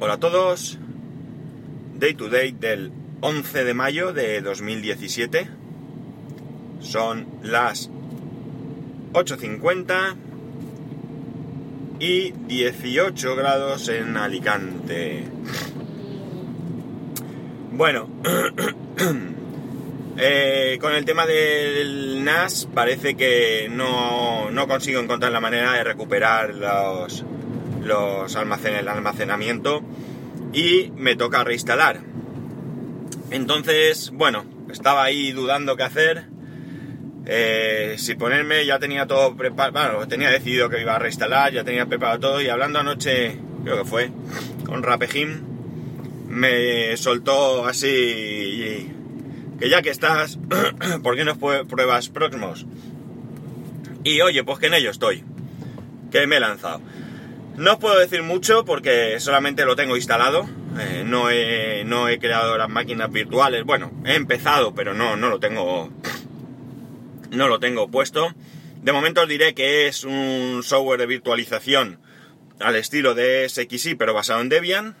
Hola a todos. Day to day del 11 de mayo de 2017. Son las 8.50 y 18 grados en Alicante. Bueno, eh, con el tema del NAS parece que no, no consigo encontrar la manera de recuperar los, los almacenes, el almacenamiento y me toca reinstalar. Entonces, bueno, estaba ahí dudando qué hacer. Eh, si ponerme, ya tenía todo preparado, bueno, tenía decidido que iba a reinstalar, ya tenía preparado todo y hablando anoche, creo que fue, con Rapejim, me soltó así que ya que estás, ¿por qué no pruebas próximos? Y oye, pues que en ello estoy, que me he lanzado. No os puedo decir mucho porque solamente lo tengo instalado. Eh, no, he, no, he, creado las máquinas virtuales. Bueno, he empezado, pero no, no lo tengo. No lo tengo puesto. De momento os diré que es un software de virtualización al estilo de SXI, pero basado en Debian.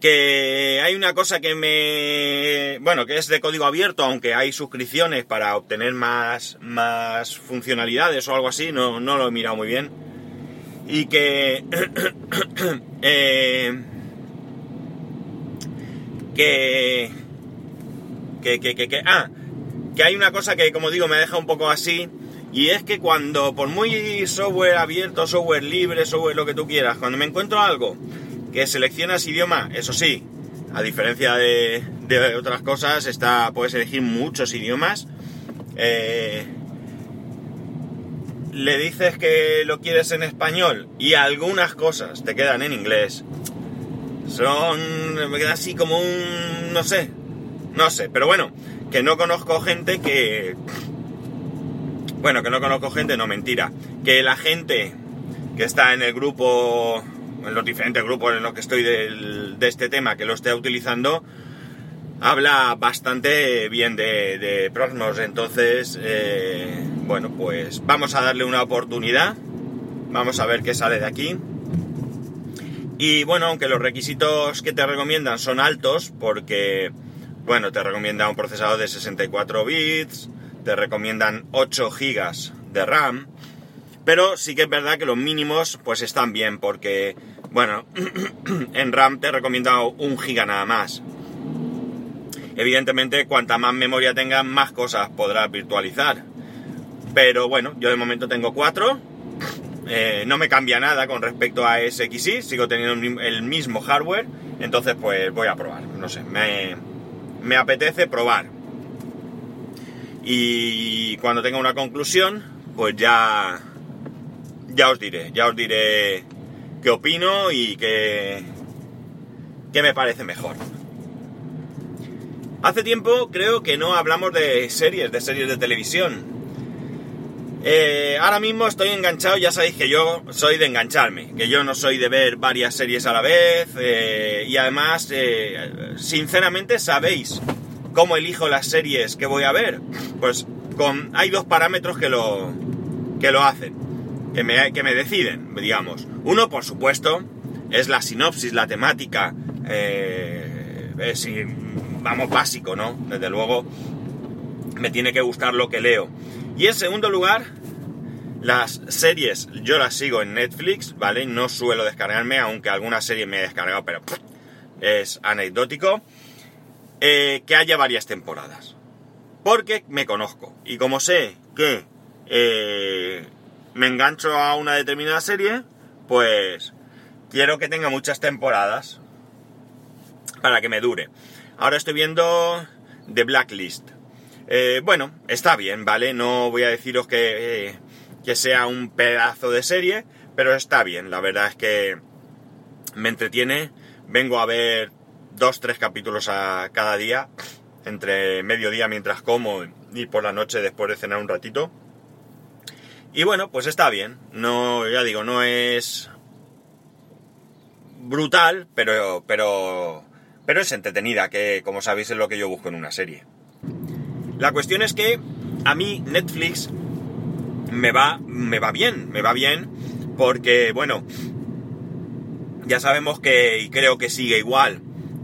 Que hay una cosa que me. Bueno, que es de código abierto, aunque hay suscripciones para obtener más, más funcionalidades o algo así. No, no lo he mirado muy bien y que, eh, que, que, que, que, que, ah, que hay una cosa que como digo me deja un poco así y es que cuando, por muy software abierto, software libre, software lo que tú quieras, cuando me encuentro algo que seleccionas idioma, eso sí, a diferencia de, de otras cosas, está, puedes elegir muchos idiomas. Eh, le dices que lo quieres en español y algunas cosas te quedan en inglés. Son. me queda así como un. no sé. No sé, pero bueno, que no conozco gente que. Bueno, que no conozco gente, no mentira. Que la gente que está en el grupo, en los diferentes grupos en los que estoy de este tema, que lo esté utilizando, habla bastante bien de, de. Entonces, eh, bueno, pues vamos a darle una oportunidad. Vamos a ver qué sale de aquí. Y bueno, aunque los requisitos que te recomiendan son altos, porque, bueno, te recomienda un procesador de 64 bits, te recomiendan 8 gigas de RAM, pero sí que es verdad que los mínimos pues están bien, porque, bueno, en RAM te recomienda un giga nada más. Evidentemente, cuanta más memoria tengas, más cosas podrás virtualizar. Pero bueno, yo de momento tengo cuatro. Eh, no me cambia nada con respecto a SXI, sigo teniendo el mismo hardware. Entonces, pues voy a probar. No sé, me, me apetece probar. Y cuando tenga una conclusión, pues ya, ya os diré, ya os diré qué opino y qué, qué me parece mejor. Hace tiempo creo que no hablamos de series, de series de televisión. Eh, ahora mismo estoy enganchado, ya sabéis que yo soy de engancharme, que yo no soy de ver varias series a la vez eh, y además, eh, sinceramente, sabéis cómo elijo las series que voy a ver. Pues con, hay dos parámetros que lo, que lo hacen, que me, que me deciden, digamos. Uno, por supuesto, es la sinopsis, la temática, vamos, básico, ¿no? Desde luego, me tiene que gustar lo que leo. Y en segundo lugar, las series yo las sigo en Netflix, ¿vale? No suelo descargarme, aunque alguna serie me he descargado, pero es anecdótico. Eh, que haya varias temporadas. Porque me conozco. Y como sé que eh, me engancho a una determinada serie, pues quiero que tenga muchas temporadas para que me dure. Ahora estoy viendo The Blacklist. Eh, bueno, está bien, ¿vale? No voy a deciros que, eh, que sea un pedazo de serie, pero está bien. La verdad es que me entretiene. Vengo a ver dos, tres capítulos a cada día, entre mediodía mientras como y por la noche después de cenar un ratito. Y bueno, pues está bien. No, ya digo, no es brutal, pero, pero, pero es entretenida, que como sabéis es lo que yo busco en una serie. La cuestión es que a mí Netflix me va, me va bien, me va bien porque, bueno, Ya sabemos que, y creo que sigue igual,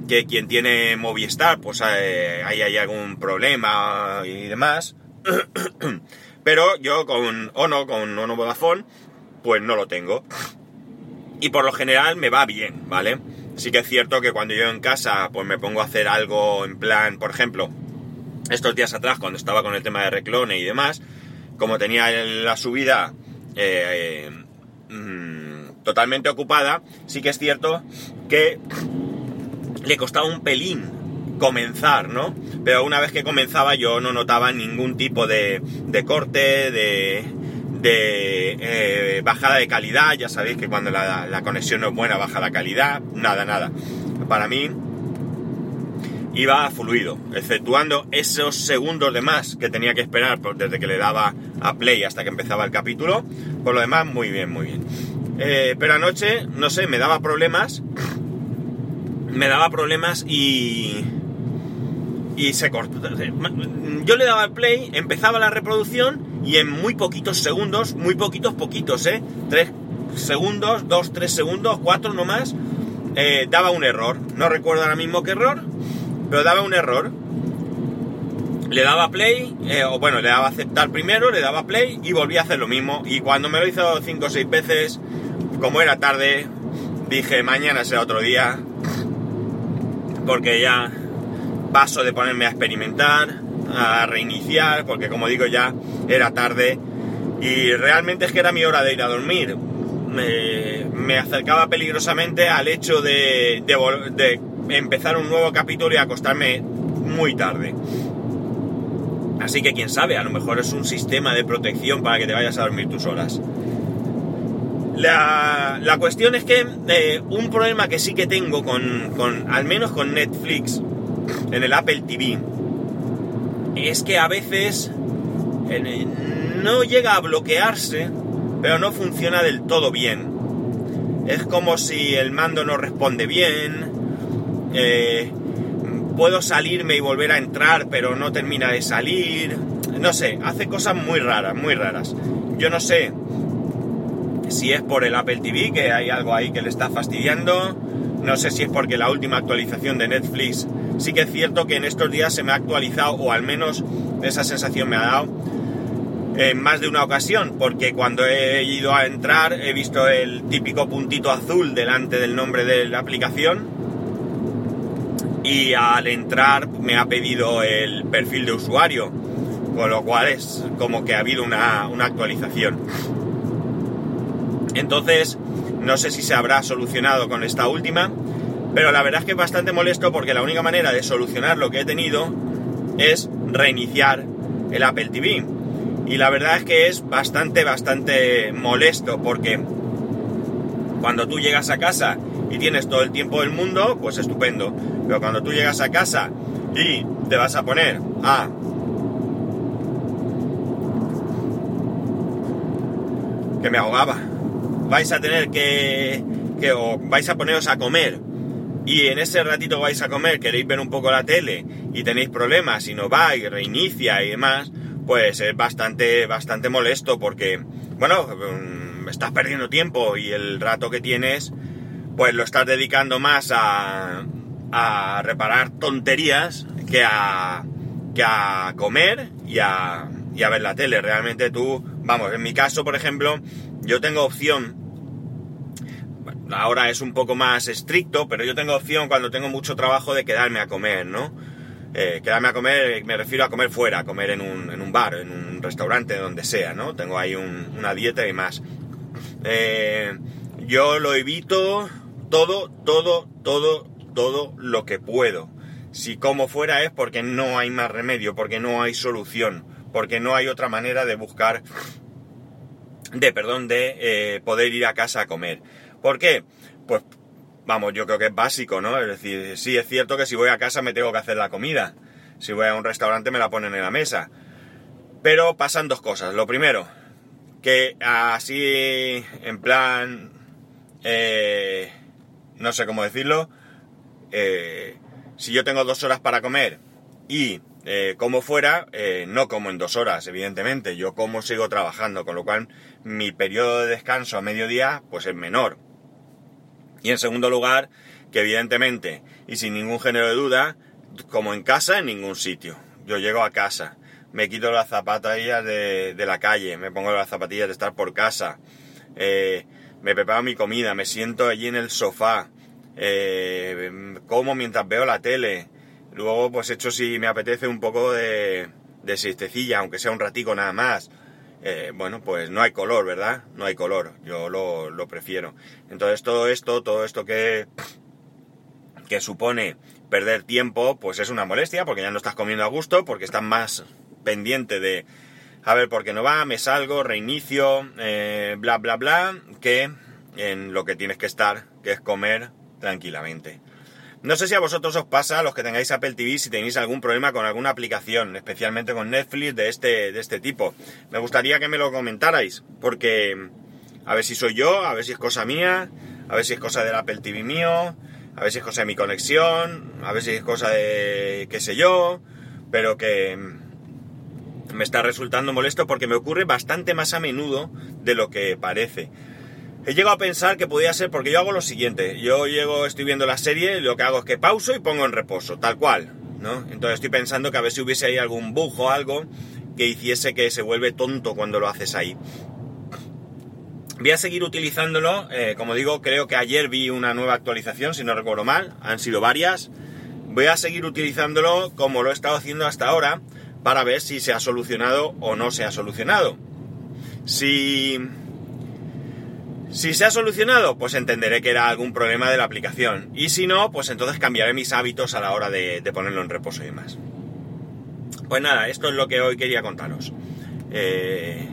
que quien tiene Movistar, pues eh, ahí hay algún problema y demás. Pero yo con Ono, con Ono Vodafone, pues no lo tengo. Y por lo general me va bien, ¿vale? Sí que es cierto que cuando yo en casa pues me pongo a hacer algo en plan, por ejemplo, estos días atrás cuando estaba con el tema de reclone y demás, como tenía la subida eh, mm, totalmente ocupada, sí que es cierto que le costaba un pelín comenzar, ¿no? Pero una vez que comenzaba yo no notaba ningún tipo de, corte, de, eh, bajada de calidad, ya sabéis que cuando la, conexión no es buena baja la calidad, nada, nada. Para mí iba fluido, exceptuando esos segundos de más que tenía que esperar desde que le daba a play hasta que empezaba el capítulo, por lo demás muy bien, muy bien. Eh, pero anoche, no sé, me daba problemas, me daba problemas y y se cortó. Yo le daba el play, empezaba la reproducción y en muy poquitos segundos, muy poquitos, poquitos, ¿eh? Tres segundos, dos, tres segundos, cuatro nomás, eh, daba un error. No recuerdo ahora mismo qué error, pero daba un error. Le daba play, eh, o bueno, le daba aceptar primero, le daba play y volvía a hacer lo mismo. Y cuando me lo hizo cinco o seis veces, como era tarde, dije mañana será otro día, porque ya paso de ponerme a experimentar, a reiniciar, porque como digo ya era tarde y realmente es que era mi hora de ir a dormir. Me, acercaba peligrosamente al hecho de, de, empezar un nuevo capítulo y acostarme muy tarde. Así que quién sabe, a lo mejor es un sistema de protección para que te vayas a dormir tus horas. La, la cuestión es que eh, un problema que sí que tengo con, con, al menos con Netflix, en el Apple TV es que a veces eh, no llega a bloquearse, pero no funciona del todo bien. Es como si el mando no responde bien, eh, puedo salirme y volver a entrar, pero no termina de salir. No sé, hace cosas muy raras, muy raras. Yo no sé si es por el Apple TV, que hay algo ahí que le está fastidiando. No sé si es porque la última actualización de Netflix sí que es cierto que en estos días se me ha actualizado, o al menos esa sensación me ha dado, en más de una ocasión, porque cuando he ido a entrar he visto el típico puntito azul delante del nombre de la aplicación y al entrar me ha pedido el perfil de usuario, con lo cual es como que ha habido una, una actualización. Entonces, no sé si se habrá solucionado con esta última, pero la verdad es que es bastante molesto porque la única manera de solucionar lo que he tenido es reiniciar el Apple TV. Y la verdad es que es bastante, bastante molesto porque cuando tú llegas a casa y tienes todo el tiempo del mundo, pues estupendo. Pero cuando tú llegas a casa y te vas a poner a... que me ahogaba. Vais a tener que... que o vais a poneros a comer y en ese ratito vais a comer, queréis ver un poco la tele y tenéis problemas y no va y reinicia y demás, pues es bastante, bastante molesto porque, bueno, mm, estás perdiendo tiempo y el rato que tienes, pues lo estás dedicando más a, a reparar tonterías que a, que a comer y a, y a ver la tele. Realmente tú, vamos, en mi caso, por ejemplo, yo tengo opción ahora es un poco más estricto, pero yo tengo opción cuando tengo mucho trabajo de quedarme a comer, ¿no? Eh, quedarme a comer, me refiero a comer fuera, a comer en un, en un bar, en un restaurante, donde sea, ¿no? Tengo ahí una dieta y más. Eh, yo lo evito todo, todo, todo, todo lo que puedo. Si como fuera es porque no hay más remedio, porque no hay solución, porque no hay otra manera de buscar, de, perdón, de eh, poder ir a casa a comer. ¿Por qué? Pues vamos, yo creo que es básico, ¿no? Es decir, sí es cierto que si voy a casa me tengo que hacer la comida. Si voy a un restaurante me la ponen en la mesa. Pero pasan dos cosas. Lo primero, que así, en plan, eh, no sé cómo decirlo, eh, si yo tengo dos horas para comer y eh, como fuera, no como en dos horas, evidentemente. Yo como sigo trabajando, con lo cual mi periodo de descanso a mediodía pues es menor. Y en segundo lugar, que evidentemente, y sin ningún género de duda, como en casa, en ningún sitio. Yo llego a casa, me quito las zapatillas de, la calle, me pongo las zapatillas de estar por casa, eh, me preparo mi comida, me siento allí en el sofá, eh, como mientras veo la tele, luego pues hecho si me apetece un poco de, de siestecilla, aunque sea un ratico nada más. Eh, bueno, pues no hay color, ¿verdad? No hay color, yo lo, lo prefiero. Entonces todo esto, todo esto que, que supone perder tiempo, pues es una molestia, porque ya no estás comiendo a gusto, porque estás más pendiente de, a ver, por qué no va, me salgo, reinicio, eh, bla, bla, bla, que en lo que tienes que estar, que es comer tranquilamente. No sé si a vosotros os pasa, los que tengáis Apple TV, si tenéis algún problema con alguna aplicación, especialmente con Netflix de este, de este tipo. Me gustaría que me lo comentarais, porque a ver si soy yo, a ver si es cosa mía, a ver si es cosa del Apple TV mío, a ver si es cosa de mi conexión, a ver si es cosa de qué sé yo, pero que me está resultando molesto porque me ocurre bastante más a menudo de lo que parece. He llegado a pensar que podía ser porque yo hago lo siguiente. Yo llego, estoy viendo la serie, lo que hago es que pauso y pongo en reposo, tal cual, ¿no? Entonces estoy pensando que a ver si hubiese ahí algún bug o algo que hiciese que se vuelve tonto cuando lo haces ahí. Voy a seguir utilizándolo, eh, como digo, creo que ayer vi una nueva actualización, si no recuerdo mal, han sido varias. Voy a seguir utilizándolo como lo he estado haciendo hasta ahora para ver si se ha solucionado o no se ha solucionado. Si si se ha solucionado, pues entenderé que era algún problema de la aplicación. Y si no, pues entonces cambiaré mis hábitos a la hora de, ponerlo en reposo y demás. Pues nada, esto es lo que hoy quería contaros. Eh,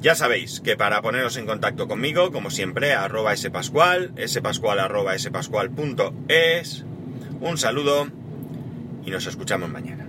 ya sabéis que para poneros en contacto conmigo, como siempre, arroba spascual, spascual arroba spascual.es. Un saludo y nos escuchamos mañana.